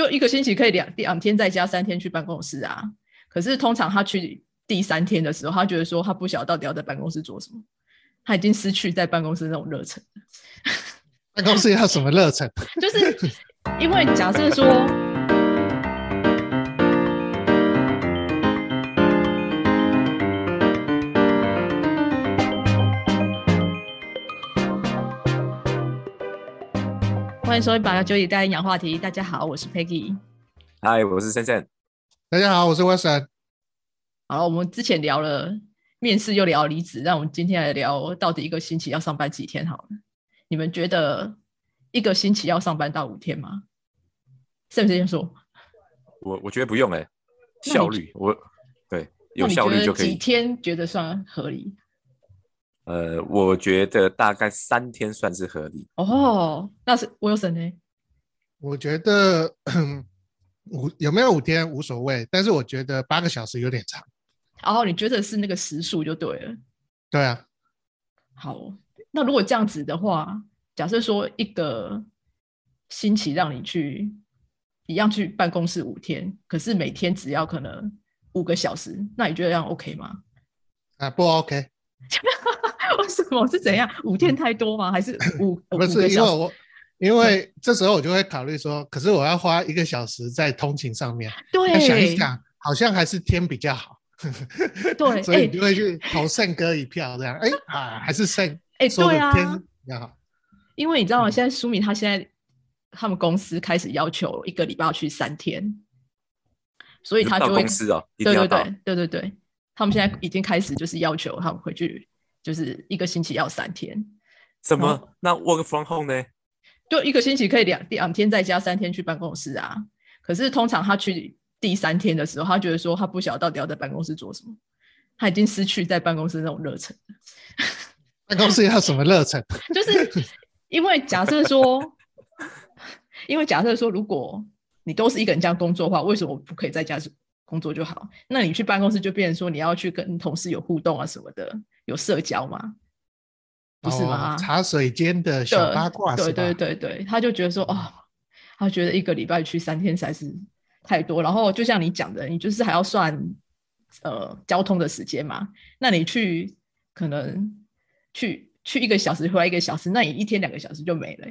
就一个星期可以两两天在家，三天去办公室啊。可是通常他去第三天的时候，他觉得说他不晓得到底要在办公室做什么，他已经失去在办公室那种热忱。办公室要什么热忱？就是因为假设说。欢迎收听《把九里带营养话题》。大家好，我是 Peggy。嗨，我是森森。大家好，我是 Wilson。好，我们之前聊了面试，又聊离职，让我们今天来聊到底一个星期要上班几天好了。你们觉得一个星期要上班到五天吗？是不是先说？我我觉得不用哎，效率我对有效率就可以。几天觉得算合理？呃，我觉得大概三天算是合理哦。那是我有省呢。我觉得五有没有五天无所谓，但是我觉得八个小时有点长。哦，你觉得是那个时数就对了。对啊。好，那如果这样子的话，假设说一个星期让你去一样去办公室五天，可是每天只要可能五个小时，那你觉得这样 OK 吗？啊，不 OK。为什么是怎样？五天太多吗？还是五 不是因为我因为这时候我就会考虑说，可是我要花一个小时在通勤上面。对，想一想，好像还是天比较好。对，所以你就会去投胜哥一票这样。哎啊，还是胜哎，对啊，天比较好。因为你知道吗？现在苏米他现在他们公司开始要求一个礼拜要去三天，所以他就会公司哦，对对对对对对，他们现在已经开始就是要求他们回去。就是一个星期要三天，什么？那 work from home 呢？就一个星期可以两两天在家，三天去办公室啊。可是通常他去第三天的时候，他觉得说他不晓得到底要在办公室做什么，他已经失去在办公室那种热忱。办公室要什么热忱？就是因为假设说，因为假设说，如果你都是一个人这样工作的话，为什么不可以在家工作就好？那你去办公室就变成说你要去跟同事有互动啊什么的。有社交吗？不是吗？茶水间的小八卦，对对对对，他就觉得说，哦，他觉得一个礼拜去三天才是太多。然后就像你讲的，你就是还要算呃交通的时间嘛。那你去可能去去一个小时，回来一个小时，那你一天两个小时就没了。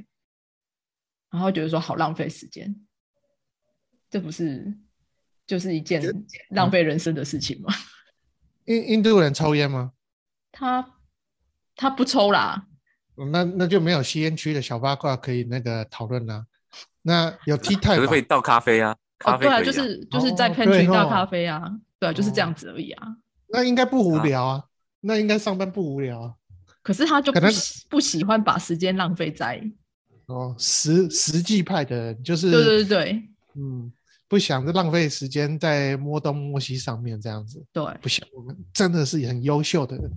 然后觉得说好浪费时间，这不是就是一件浪费人生的事情吗？印印度人抽烟吗？他他不抽啦，那那就没有吸烟区的小八卦可以那个讨论啦。那有 T 台，可是会倒咖啡啊？咖啡啊，就是就是在喷泉倒咖啡啊，对啊，就是这样子而已啊。那应该不无聊啊，那应该上班不无聊啊。可是他就不不喜欢把时间浪费在哦实实际派的人，就是对对对，嗯。不想着浪费时间在摸东摸西上面这样子，对，不想我们真的是很优秀的人，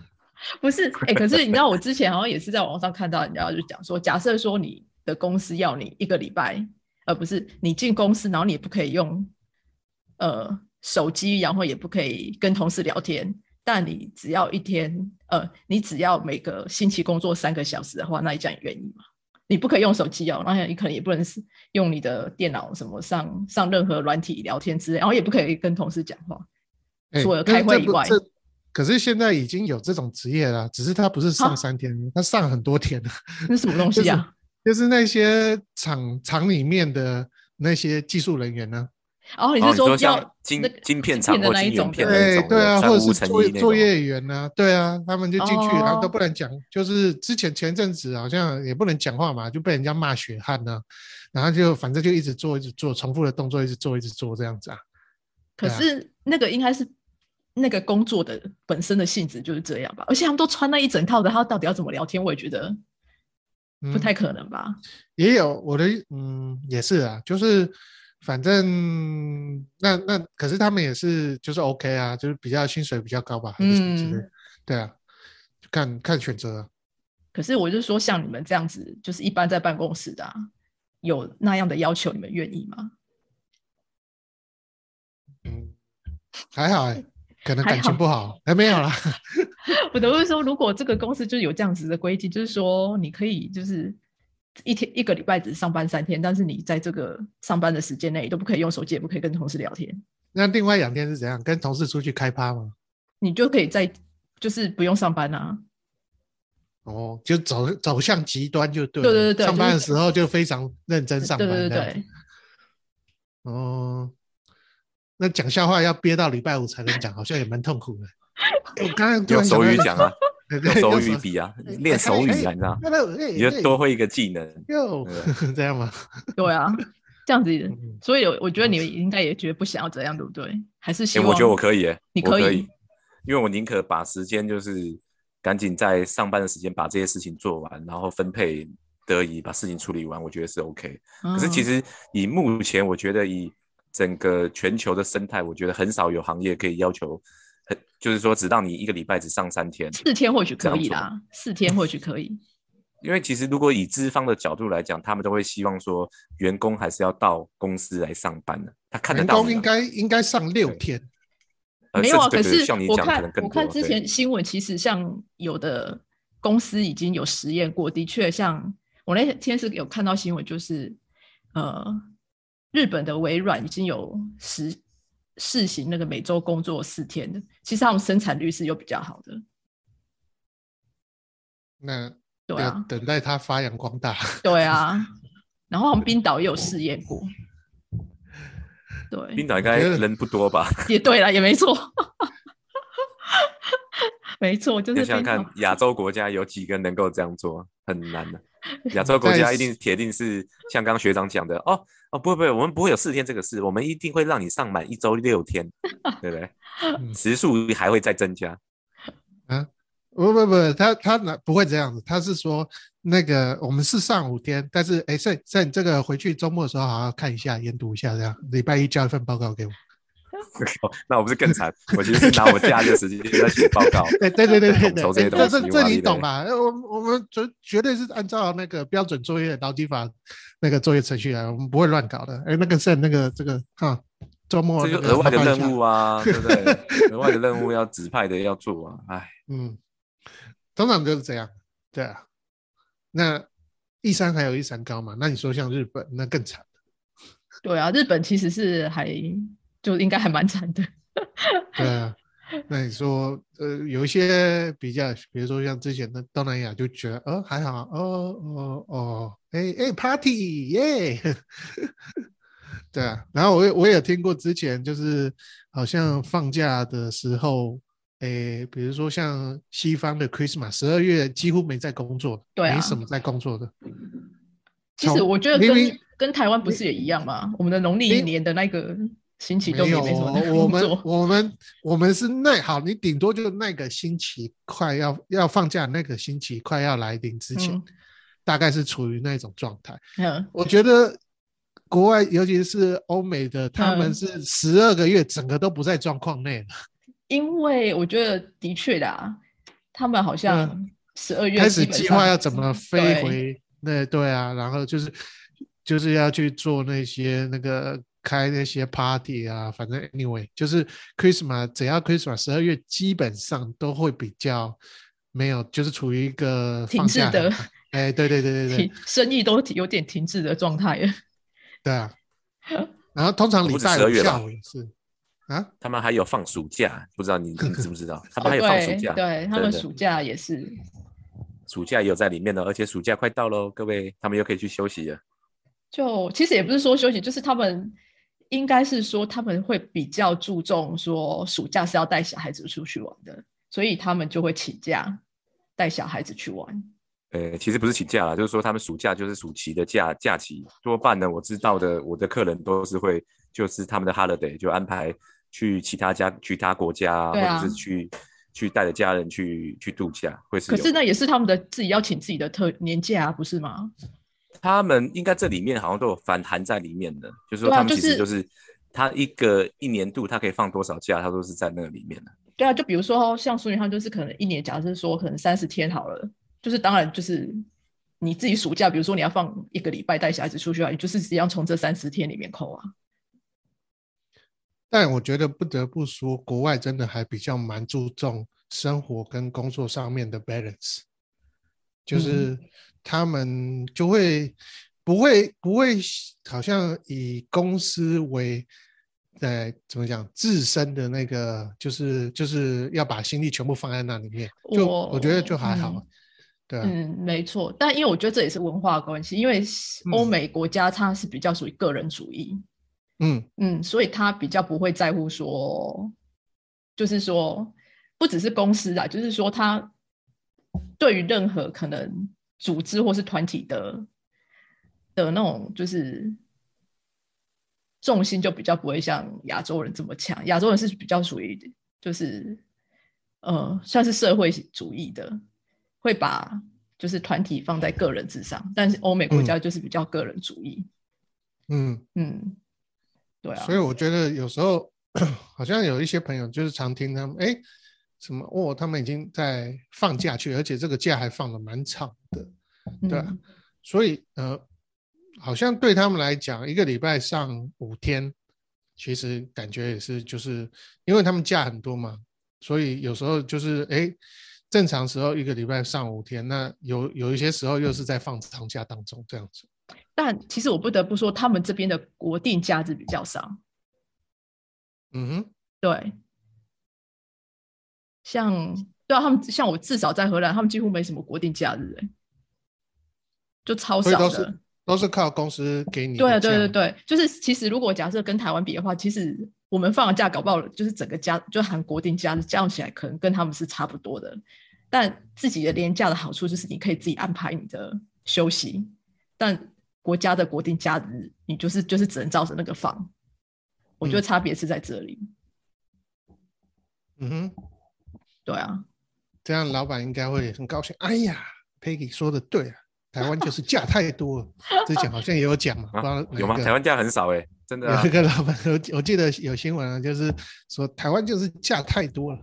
不是哎，可是你知道我之前好像也是在网上看到人家就讲说，假设说你的公司要你一个礼拜，而不是你进公司，然后你也不可以用呃手机，然后也不可以跟同事聊天，但你只要一天呃，你只要每个星期工作三个小时的话，那你这样愿意吗？你不可以用手机哦，然后你可能也不能是用你的电脑什么上上任何软体聊天之类，然后也不可以跟同事讲话，除了开会以外。可是现在已经有这种职业了，只是他不是上三天，他上很多天那什么东西啊？就是那些厂厂里面的那些技术人员呢？哦，你是说要晶晶片厂的那一种？对对啊，或者是作作业员呢？对啊，他们就进去，然后都不能讲。就是之前前阵子好像也不能讲话嘛，就被人家骂血汗呢。然后就反正就一直做，一直做重复的动作，一直做，一直做这样子啊。可是那个应该是那个工作的本身的性质就是这样吧？而且他们都穿那一整套的，他到底要怎么聊天？我也觉得不太可能吧。也有我的，嗯，也是啊，就是。反正那那可是他们也是就是 OK 啊，就是比较薪水比较高吧，还是什么之类，对啊，看看选择。可是我就说，像你们这样子，就是一般在办公室的，有那样的要求，你们愿意吗？嗯，还好哎，可能感情不好，哎，没有啦。我都是说，如果这个公司就有这样子的规矩，就是说你可以就是。一天一个礼拜只上班三天，但是你在这个上班的时间内都不可以用手机，也不可以跟同事聊天。那另外两天是怎样？跟同事出去开趴吗？你就可以在就是不用上班啊。哦，就走走向极端就对。对对对，上班的时候就非常认真上班。对对对。哦，那讲笑话要憋到礼拜五才能讲，好像也蛮痛苦的。我刚刚用手语讲啊，用手语比啊，练手语啊，你知道？你就多会一个技能。哟，这样吗？对啊，这样子。所以我觉得你应该也觉得不想要这样，对不对？还是希望？我觉得我可以，你可以，因为我宁可把时间就是赶紧在上班的时间把这些事情做完，然后分配得以把事情处理完，我觉得是 OK。可是其实以目前，我觉得以整个全球的生态，我觉得很少有行业可以要求。就是说，只让你一个礼拜只上三天，四天或许可以啦，四天或许可以。因为其实如果以资方的角度来讲，他们都会希望说，员工还是要到公司来上班的。他看得到，员工应该应该上六天。没有啊，可是我看我看之前新闻，其实像有的公司已经有实验过，的确像我那天是有看到新闻，就是呃，日本的微软已经有实。试行那个每周工作四天的，其实他们生产率是有比较好的。那对啊，等待它发扬光大。对啊，然后我们冰岛也有试验过。对，冰岛应该人不多吧？也对了，也没错。没错，就是想想看，亚洲国家有几个能够这样做，很难的。亚洲国家一定铁定是像刚刚学长讲的哦哦，不会不会，我们不会有四天这个事，我们一定会让你上满一周六天，对不对？时数还会再增加。啊，不不不，他他哪不会这样子？他是说那个我们是上五天，但是哎，在在你这个回去周末的时候，好好看一下，研读一下，这样礼拜一交一份报告给我。那我不是更惨？我其实是拿我假日时间在写报告。对对对对对对，这些东西，这这你懂吧？我我们绝绝对是按照那个标准作业劳基法那个作业程序来，我们不会乱搞的。哎，那个是那个这个哈，周末这就额外的任务啊，对不对？额外的任务要指派的要做啊，哎，嗯，通常就是这样，对啊。那一山还有一山高嘛？那你说像日本那更惨。对啊，日本其实是还。就应该还蛮惨的。对啊，那你说，呃，有一些比较，比如说像之前的东南亚，就觉得，呃，还好，哦哦哦，哎哎，party 耶，对啊。然后我也我也听过之前，就是好像放假的时候，诶，比如说像西方的 Christmas，十二月几乎没在工作，对，没什么在工作的。其实我觉得跟跟台湾不是也一样吗？我们的农历一年的那个。星期没有，我们我们我们是那好，你顶多就那个星期快要要放假，那个星期快要来临之前，大概是处于那种状态。嗯，我觉得国外尤其是欧美的，他们是十二个月整个都不在状况内了。因为我觉得的确的，他们好像十二月开始计划要怎么飞回那对啊，然后就是就是要去做那些那个。开那些 party 啊，反正 anyway 就是 Christmas，只要 Christmas 十二月基本上都会比较没有，就是处于一个停滞的，哎，对对对对对，生意都有点停滞的状态。对啊，然后通常礼拜五下午是啊，他们还有放暑假，不知道你 你知不知道？他们还有放暑假，对他们暑假也是，暑假也有在里面的，而且暑假快到喽，各位他们又可以去休息了。就其实也不是说休息，就是他们。应该是说他们会比较注重说暑假是要带小孩子出去玩的，所以他们就会请假带小孩子去玩。呃，其实不是请假啦，就是说他们暑假就是暑期的假假期，多半呢我知道的我的客人都是会就是他们的 holiday 就安排去其他家其他国家，或者是去去带着家人去去度假，会是。可是那也是他们的自己要请自己的特年假，啊不是吗？他们应该这里面好像都有反含在里面的，就是说他们其实就是他一个一年度他可以放多少假，他都是在那个里面的。对啊，就比如说像苏云他就是可能一年，假设说可能三十天好了，就是当然就是你自己暑假，比如说你要放一个礼拜带小孩子出去啊，你就是只要从这三十天里面扣啊。但我觉得不得不说，国外真的还比较蛮注重生活跟工作上面的 balance，就是。他们就会不会不会好像以公司为，呃，怎么讲自身的那个，就是就是要把心力全部放在那里面，就我觉得就还好，对，嗯，没错。但因为我觉得这也是文化关系，因为欧美国家它是比较属于个人主义，嗯嗯，所以他比较不会在乎说，就是说不只是公司啊，就是说他对于任何可能。组织或是团体的的那种，就是重心就比较不会像亚洲人这么强。亚洲人是比较属于就是呃，算是社会主义的，会把就是团体放在个人之上。但是欧美国家就是比较个人主义。嗯嗯，对啊。所以我觉得有时候 好像有一些朋友就是常听他们哎。什么哦？他们已经在放假去，而且这个假还放的蛮长的，对所以呃，好像对他们来讲，一个礼拜上五天，其实感觉也是就是因为他们假很多嘛，所以有时候就是哎，正常时候一个礼拜上五天，那有有一些时候又是在放长假当中这样子。但其实我不得不说，他们这边的国定假日比较少。嗯哼，对。像对啊，他们像我至少在荷兰，他们几乎没什么国定假日，哎，就超少的，都是靠公司给你。对啊，对对对，就是其实如果假设跟台湾比的话，其实我们放的假搞不好就是整个假就含国定假日加起来，可能跟他们是差不多的。但自己的年假的好处就是你可以自己安排你的休息，但国家的国定假日你就是就是只能照着那个放。我觉得差别是在这里。嗯哼。对啊，这样老板应该会很高兴。哎呀，Peggy 说的对啊，台湾就是假太多了。之前好像也有讲嘛，有吗？台湾假很少哎，真的。有一个老板，我我记得有新闻啊，就是说台湾就是假太多了。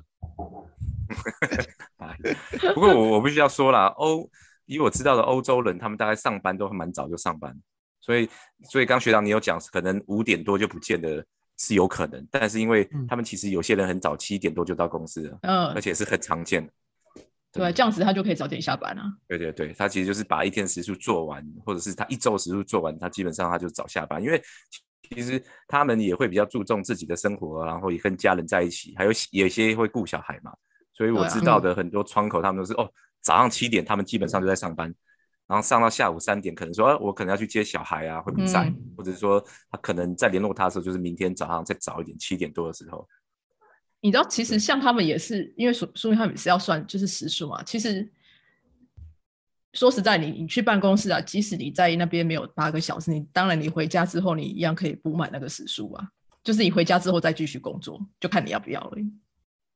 不过我我必须要说了，欧以我知道的欧洲人，他们大概上班都蛮早就上班，所以所以刚学长你有讲，可能五点多就不见得。是有可能，但是因为他们其实有些人很早七点多就到公司了，嗯，而且是很常见的。对，这样子他就可以早点下班了。对对对，他其实就是把一天时数做完，或者是他一周时数做完，他基本上他就早下班。因为其实他们也会比较注重自己的生活，然后也跟家人在一起，还有有些会顾小孩嘛。所以我知道的很多窗口，他们都是哦，早上七点他们基本上就在上班。然后上到下午三点，可能说，我可能要去接小孩啊，会不在，或者是说他可能在联络他的时候，就是明天早上再早一点，七点多的时候。你知道，其实像他们也是，因为说说明他们是要算就是时数嘛。其实说实在，你你去办公室啊，即使你在那边没有八个小时，你当然你回家之后，你一样可以补满那个时数啊。就是你回家之后再继续工作，就看你要不要了。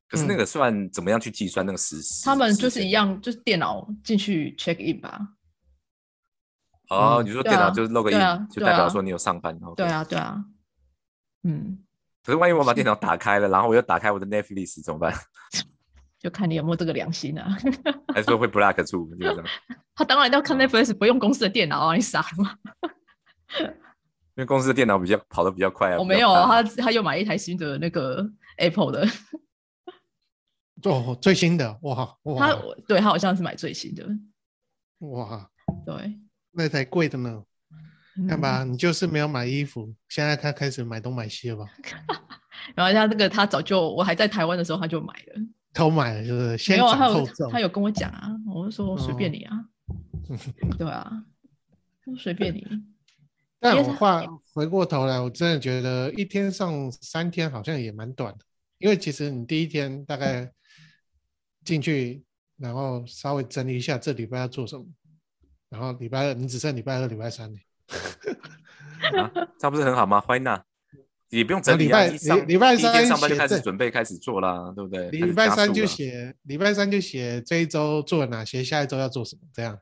可是那个算怎么样去计算那个时？他们就是一样，就是电脑进去 check in 吧。哦，你说电脑就是 log in，就代表说你有上班哦。对啊，对啊。嗯。可是万一我把电脑打开了，然后我又打开我的 Netflix 怎么办？就看你有没有这个良心啊。还是说会 black 住？就这样。他当然要看 Netflix，不用公司的电脑啊！你傻吗？因为公司的电脑比较跑得比较快啊。我没有，他他又买一台新的那个 Apple 的。哦，最新的哇哇！他对他好像是买最新的。哇。对。那才贵的呢，看吧，你就是没有买衣服，现在他开始买东买西了吧？然后他那个他早就我还在台湾的时候他就买了，偷买了就是先。他有跟我讲啊，我就说随便你啊，对啊，随便你。但我话回过头来，我真的觉得一天上三天好像也蛮短的，因为其实你第一天大概进去，然后稍微整理一下这礼拜要做什么。然后礼拜二你只剩礼拜二、礼拜三呢？啊，这不是很好吗？欢迎呐，也不用整理啊。礼拜礼拜三上班就开始准备开始做啦，对不对？礼拜三就写，礼拜三就写这一周做了哪些，下一周要做什么，这样。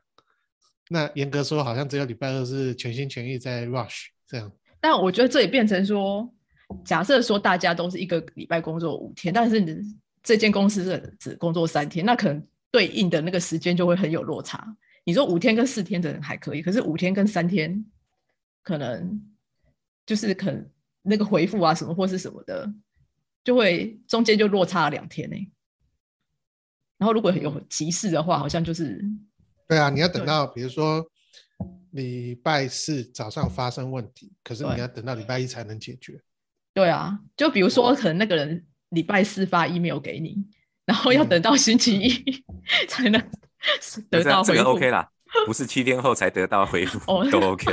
那严格说，好像只有礼拜二是全心全意在 rush 这样。但我觉得这也变成说，假设说大家都是一个礼拜工作五天，但是你这间公司是只工作三天，那可能对应的那个时间就会很有落差。你说五天跟四天的人还可以，可是五天跟三天，可能就是可能那个回复啊什么或是什么的，就会中间就落差了两天呢。然后如果有急事的话，好像就是对啊，你要等到比如说礼拜四早上发生问题，可是你要等到礼拜一才能解决。对啊，就比如说可能那个人礼拜四发 email 给你，然后要等到星期一 才能得到回复。这个 OK 啦，不是七天后才得到回复都 OK，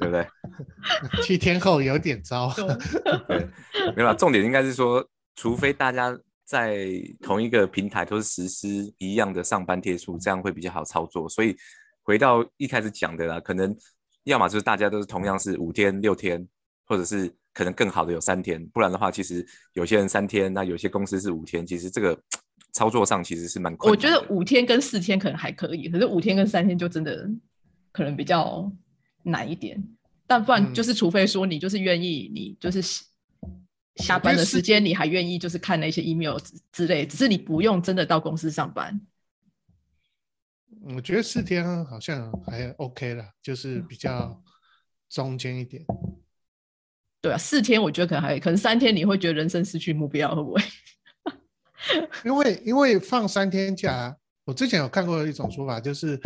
对 不对？七天后有点糟。对，没有，重点应该是说，除非大家。在同一个平台都是实施一样的上班天数，这样会比较好操作。所以回到一开始讲的啦，可能要么就是大家都是同样是五天、六天，或者是可能更好的有三天。不然的话，其实有些人三天，那有些公司是五天。其实这个操作上其实是蛮……我觉得五天跟四天可能还可以，可是五天跟三天就真的可能比较难一点。但不然就是，除非说你就是愿意，你就是。下班的时间你还愿意就是看那些 email 之之类，只是你不用真的到公司上班。我觉得四天好像还 OK 了，就是比较中间一点。对啊，四天我觉得可能还可能三天你会觉得人生失去目标会不会？因为因为放三天假，我之前有看过一种说法，就是。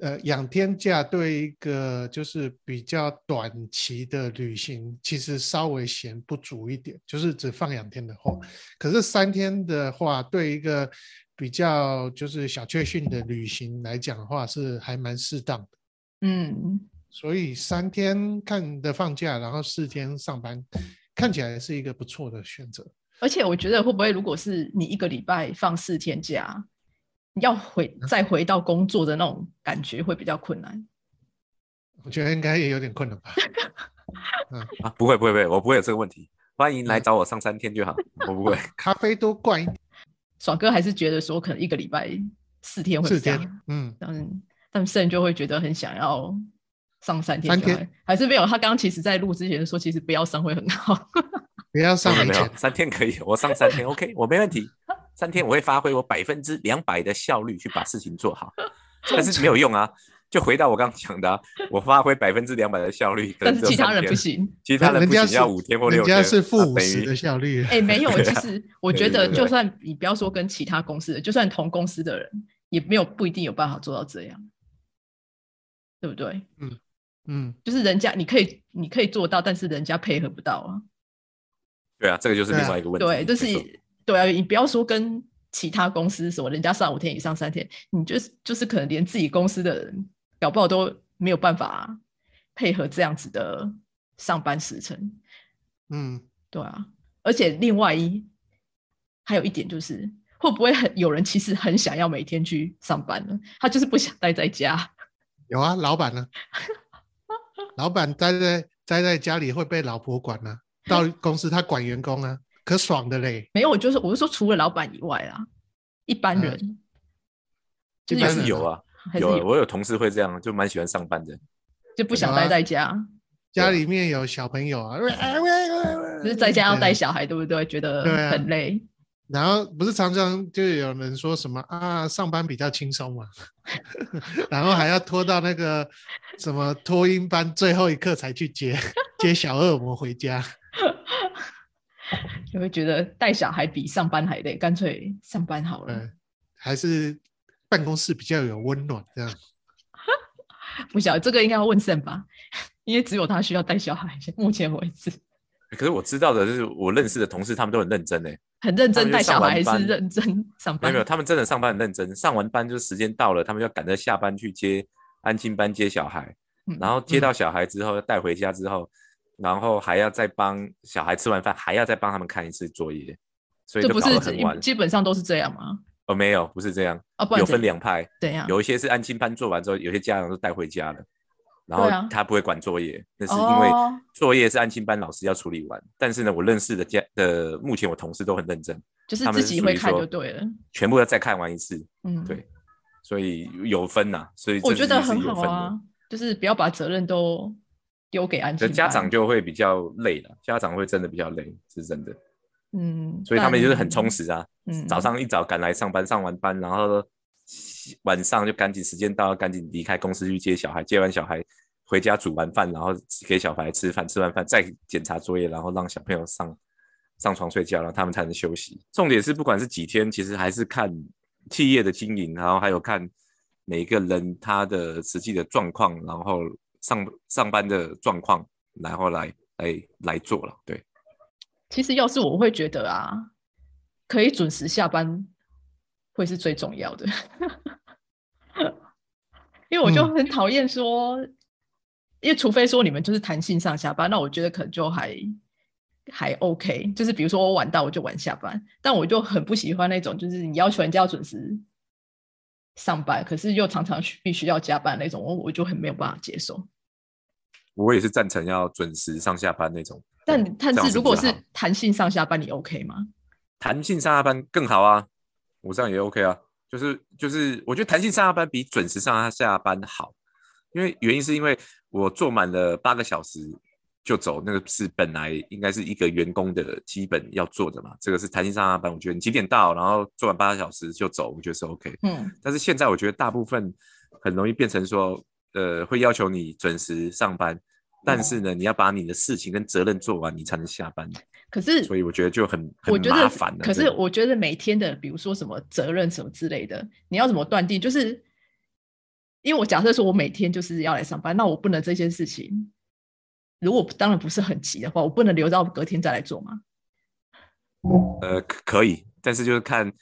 呃，两天假对一个就是比较短期的旅行，其实稍微嫌不足一点，就是只放两天的话，可是三天的话，对一个比较就是小确幸的旅行来讲的话，是还蛮适当的。嗯，所以三天看的放假，然后四天上班，看起来是一个不错的选择。而且我觉得会不会，如果是你一个礼拜放四天假？要回再回到工作的那种感觉会比较困难，我觉得应该也有点困难吧。嗯啊，不会不会不会，我不会有这个问题。欢迎来找我上三天就好，我不会。咖啡多怪，爽哥还是觉得说可能一个礼拜四天会这样，嗯，但但圣就会觉得很想要上三天，三天还是没有。他刚刚其实在录之前说，其实不要上会很好，不要上没有三天可以，我上三天 OK，我没问题。三天我会发挥我百分之两百的效率去把事情做好，但是没有用啊！就回到我刚刚讲的，我发挥百分之两百的效率，但是其他人不行，其他人不行要五天或六天，人家是负五十的效率。哎，没有，其实我觉得，就算你不要说跟其他公司的，就算同公司的人，也没有不一定有办法做到这样，对不对？嗯嗯，就是人家你可以你可以做到，但是人家配合不到啊。对啊，这个就是另外一个问题。对，就是。对啊，你不要说跟其他公司什么，人家上五天以上三天，你就是就是可能连自己公司的人搞不好都没有办法配合这样子的上班时程。嗯，对啊，而且另外一还有一点就是，会不会很有人其实很想要每天去上班呢？他就是不想待在家。有啊，老板呢？老板待在待在家里会被老婆管呢，到公司他管员工啊。可爽的嘞，没有，我就是我是说，除了老板以外啊，一般人，就是是有啊，有，我有同事会这样，就蛮喜欢上班的，就不想待在家，家里面有小朋友啊，就是在家要带小孩，对不对？觉得很累。然后不是常常就有人说什么啊，上班比较轻松嘛，然后还要拖到那个什么托婴班最后一刻才去接 接小恶魔回家。就会觉得带小孩比上班还累，干脆上班好了。还是办公室比较有温暖这样。不晓得这个应该要问盛吧，因为只有他需要带小孩。目前为止，可是我知道的就是我认识的同事，他们都很认真诶，很认真带小孩，是认真上班？没有，他们真的上班很认真。上完班就时间到了，他们要赶着下班去接安亲班接小孩，然后接到小孩之后带回家之后。然后还要再帮小孩吃完饭，还要再帮他们看一次作业，所以就搞得很晚。基本上都是这样吗？哦，没有，不是这样。哦有分两派。怎样？有一些是安亲班做完之后，有些家长都带回家了，然后他不会管作业，那是因为作业是安亲班老师要处理完。但是呢，我认识的家的目前我同事都很认真，就是自己会看就对了，全部要再看完一次。嗯，对，所以有分呐。所以我觉得很好啊，就是不要把责任都。丢给安全家长就会比较累了，家长会真的比较累，是真的。嗯，所以他们就是很充实啊。嗯，早上一早赶来上班，上完班，然后晚上就赶紧时间到，赶紧离开公司去接小孩。接完小孩回家煮完饭，然后给小孩吃饭，吃完饭再检查作业，然后让小朋友上 上床睡觉，然后他们才能休息。重点是不管是几天，其实还是看企业的经营，然后还有看每一个人他的实际的状况，然后上上班的状况，然后来来来做了。对，其实要是我会觉得啊，可以准时下班会是最重要的，因为我就很讨厌说，因为除非说你们就是弹性上下班，那我觉得可能就还。还 OK，就是比如说我晚到我就晚下班，但我就很不喜欢那种，就是你要求人家要准时上班，可是又常常必须要加班那种，我我就很没有办法接受。我也是赞成要准时上下班那种，但但是如果是弹性上下班，你 OK 吗？弹性上下班更好啊，我这样也 OK 啊，就是就是我觉得弹性上下班比准时上下班好，因为原因是因为我做满了八个小时。就走，那个是本来应该是一个员工的基本要做的嘛。这个是弹性上下班，我觉得你几点到，然后做完八个小时就走，我觉得是 OK。嗯。但是现在我觉得大部分很容易变成说，呃，会要求你准时上班，但是呢，你要把你的事情跟责任做完，你才能下班。可是，所以我觉得就很很麻烦。可是我觉得每天的，比如说什么责任什么之类的，你要怎么断定？就是因为我假设说我每天就是要来上班，那我不能这件事情。如果当然不是很急的话，我不能留到隔天再来做吗？呃，可以，但是就是看，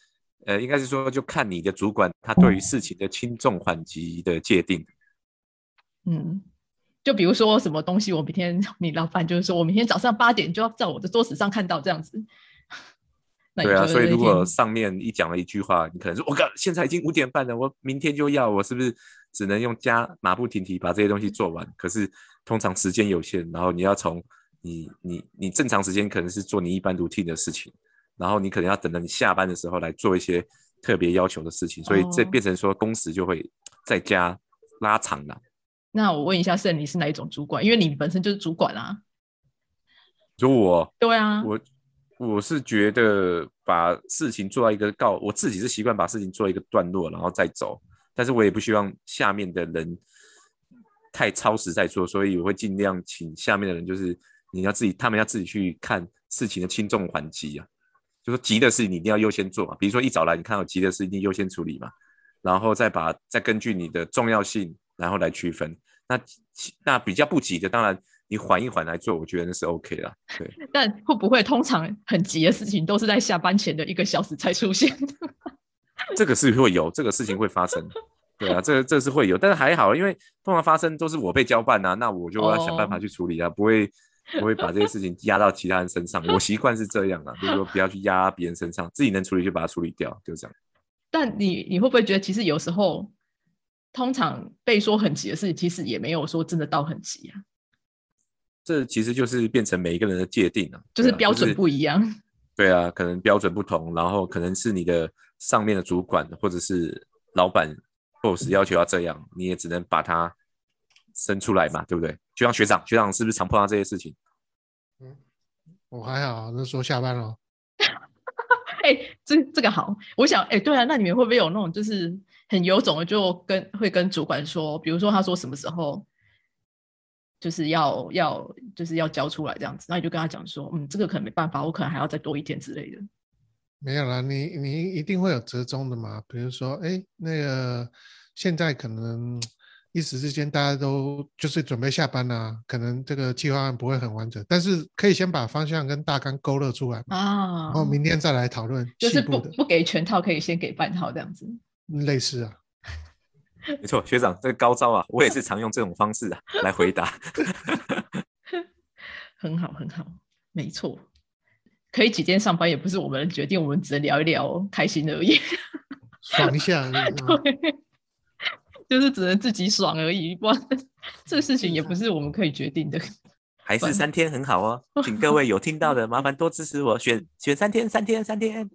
呃，应该是说就看你的主管他对于事情的轻重缓急的界定。嗯，就比如说什么东西，我明天你老板就是说我明天早上八点就要在我的桌子上看到这样子。对啊，所以如果上面一讲了一句话，你可能说我靠，现在已经五点半了，我明天就要，我是不是只能用加马不停蹄把这些东西做完？可是。通常时间有限，然后你要从你你你正常时间可能是做你一般 routine 的事情，然后你可能要等到你下班的时候来做一些特别要求的事情，所以这变成说工时就会再加拉长了。那我问一下盛，你是哪一种主管？因为你本身就是主管啊。就我？对啊。我我是觉得把事情做到一个告，我自己是习惯把事情做一个段落，然后再走，但是我也不希望下面的人。太超时在做，所以我会尽量请下面的人，就是你要自己，他们要自己去看事情的轻重缓急啊。就说急的事你一定要优先做嘛，比如说一早来，你看到急的事一定优先处理嘛，然后再把再根据你的重要性，然后来区分。那那比较不急的，当然你缓一缓来做，我觉得那是 OK 的。对。但会不会通常很急的事情都是在下班前的一个小时才出现？这个是会有，这个事情会发生。对啊，这这是会有，但是还好，因为通常发生都是我被交办啊，那我就要想办法去处理啊，不会 不会把这些事情压到其他人身上。我习惯是这样啊，就是说不要去压别人身上，自己能处理就把它处理掉，就这样。但你你会不会觉得，其实有时候通常被说很急的事情，其实也没有说真的到很急啊？这其实就是变成每一个人的界定了，就是标准不一样。对啊，可能标准不同，然后可能是你的上面的主管或者是老板。boss 要求要这样，你也只能把它生出来嘛，对不对？就像学长，学长是不是常碰到这些事情？嗯，我还好，那说下班了。哎，这这个好，我想，哎，对啊，那你们会不会有那种就是很有种的，就跟会跟主管说，比如说他说什么时候就是要要就是要交出来这样子，那你就跟他讲说，嗯，这个可能没办法，我可能还要再多一天之类的。没有啦，你你一定会有折中的嘛。比如说，哎，那个现在可能一时之间大家都就是准备下班啦，可能这个计划案不会很完整，但是可以先把方向跟大纲勾勒出来啊，然后明天再来讨论。就是不不给全套，可以先给半套这样子。类似啊，没错，学长这个高招啊，我也是常用这种方式啊来回答。很好，很好，没错。可以几天上班也不是我们决定，我们只能聊一聊开心而已，爽一下。对，就是只能自己爽而已。不，这个事情也不是我们可以决定的。还是三天很好哦，请各位有听到的，麻烦多支持我，选选三天，三天，三天。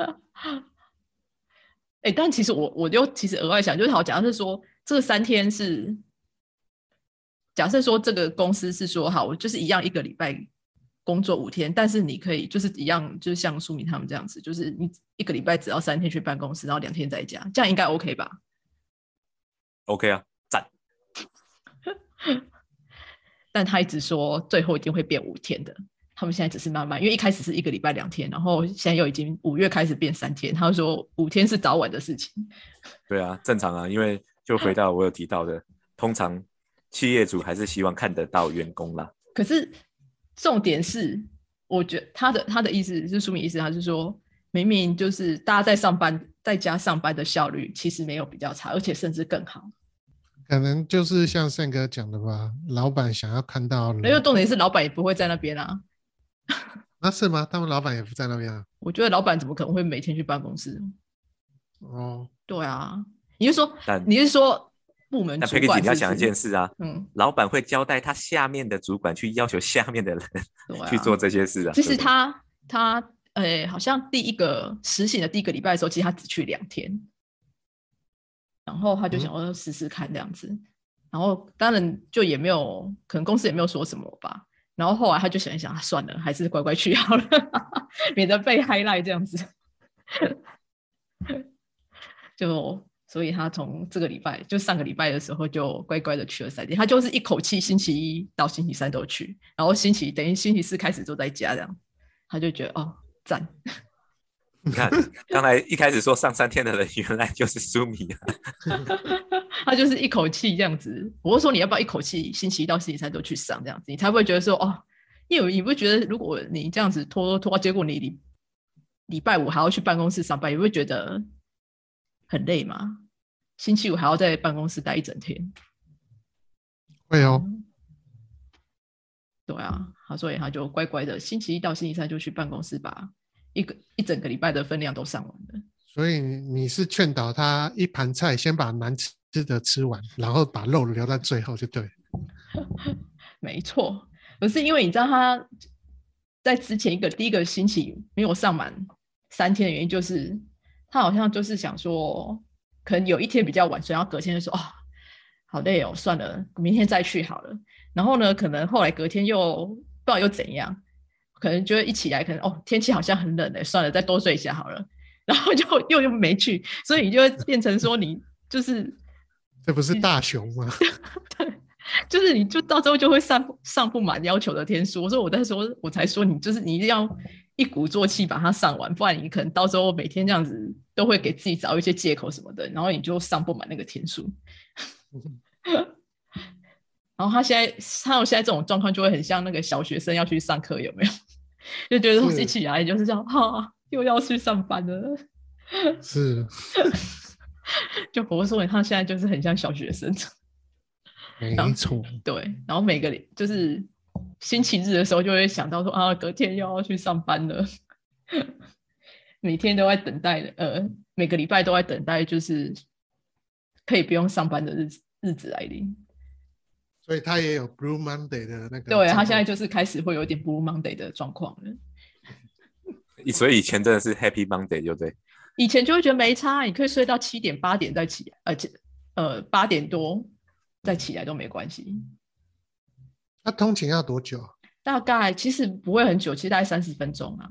哎，但其实我我就其实额外想，就是好，假设说这三天是，假设说这个公司是说好，就是一样一个礼拜。工作五天，但是你可以就是一样，就是像苏明他们这样子，就是你一个礼拜只要三天去办公室，然后两天在家，这样应该 OK 吧？OK 啊，赞。但他一直说最后一定会变五天的，他们现在只是慢慢，因为一开始是一个礼拜两天，然后现在又已经五月开始变三天，他说五天是早晚的事情。对啊，正常啊，因为就回到我有提到的，通常企业主还是希望看得到员工啦。可是重点是，我觉得他的他的意思是书明意思，他是说明明就是大家在上班在家上班的效率其实没有比较差，而且甚至更好。可能就是像胜哥讲的吧，老板想要看到，因为重点是老板也不会在那边啊。那是吗？他们老板也不在那边啊？我觉得老板怎么可能会每天去办公室？哦，对啊，你是说，你是说部门主管？你要想一件事啊，嗯，老板会交代他下面的主管去要求下面的人 去做这些事啊。其实他他呃，好像第一个实行的第一个礼拜的时候，其实他只去两天，然后他就想要试试看这样子，然后当然就也没有，可能公司也没有说什么吧。然后后来他就想一想，算了，还是乖乖去好了，免得被 highlight 这样子。就所以他从这个礼拜，就上个礼拜的时候，就乖乖的去了三天。他就是一口气星期一到星期三都去，然后星期等于星期四开始都在家这样。他就觉得哦，赞。你看，刚才一开始说上三天的人，原来就是苏米啊。他就是一口气这样子。我说你要不要一口气星期一到星期三都去上这样子，你才不会觉得说哦，因为你不觉得如果你这样子拖拖拖，结果你礼礼拜五还要去办公室上班，你会觉得很累吗？星期五还要在办公室待一整天。会哦。对啊，他所以他就乖乖的星期一到星期三就去办公室把。一个一整个礼拜的分量都上完了，所以你是劝导他一盘菜先把难吃的吃完，然后把肉留在最后就对。没错，可是因为你知道他在之前一个第一个星期没有上满三天的原因，就是他好像就是想说，可能有一天比较晚，所以要隔天就说哦，好累哦，算了，明天再去好了。然后呢，可能后来隔天又不知道又怎样。可能觉得一起来，可能哦天气好像很冷哎，算了，再多睡一下好了。然后就又又没去，所以你就会变成说你就是 这不是大熊吗？对，就是你就到时候就会上上不满要求的天数。我说我在说，我才说你就是你一定要一鼓作气把它上完，不然你可能到时候每天这样子都会给自己找一些借口什么的，然后你就上不满那个天数。然后他现在，他有现在这种状况，就会很像那个小学生要去上课，有没有？就觉得一起来就是这样，哈，又要去上班了。是，就我说，他现在就是很像小学生。没错。对，然后每个就是星期日的时候，就会想到说啊，隔天又要去上班了。每天都在等待的，呃，每个礼拜都在等待，就是可以不用上班的日子日子来临。所以他也有 Blue Monday 的那个，对他现在就是开始会有点 Blue Monday 的状况了。所以以前真的是 Happy Monday，对不对？以前就会觉得没差，你可以睡到七点八点再起，而且呃八点多再起来都没关系。那通勤要多久？大概其实不会很久，其实大概三十分钟啊。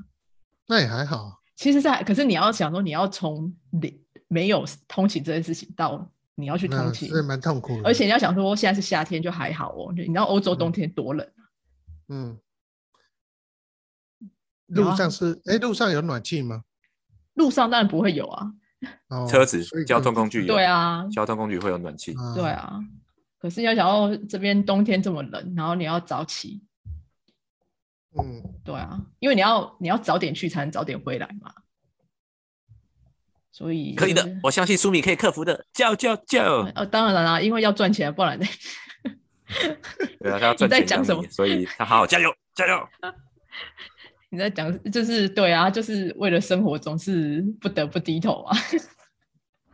那也还好。其实，在可是你要想说，你要从零没有通勤这件事情到。你要去通勤，是蛮痛苦的。而且你要想说，现在是夏天就还好哦。你知道欧洲冬天多冷嗯。路上是哎，路上有暖气吗？路上当然不会有啊。车子、交通工具有。对啊，交通工具会有暖气。对啊。可是你要想到这边冬天这么冷，然后你要早起。嗯。对啊，因为你要你要早点去才能早点回来嘛。所以可以的，我相信苏米可以克服的。叫叫叫！呃，当然啦，因为要赚钱，不然呢？对啊，他要赚钱。你在讲什么？所以他好好加油，加油！你在讲，就是对啊，就是为了生活，总是不得不低头啊。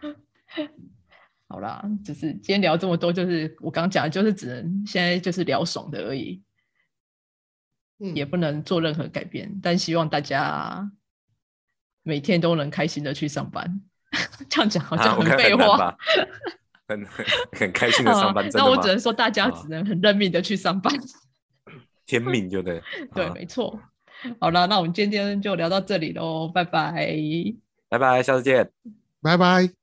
好啦，就是今天聊这么多，就是我刚讲，就是只能现在就是聊爽的而已，也不能做任何改变，但希望大家。每天都能开心的去上班，这样讲好像很废话。很很开心的上班，那我只能说大家只能很认命的去上班。天命就对，对，没错。好了，那我们今天就聊到这里喽，拜拜，拜拜，下次见，拜拜。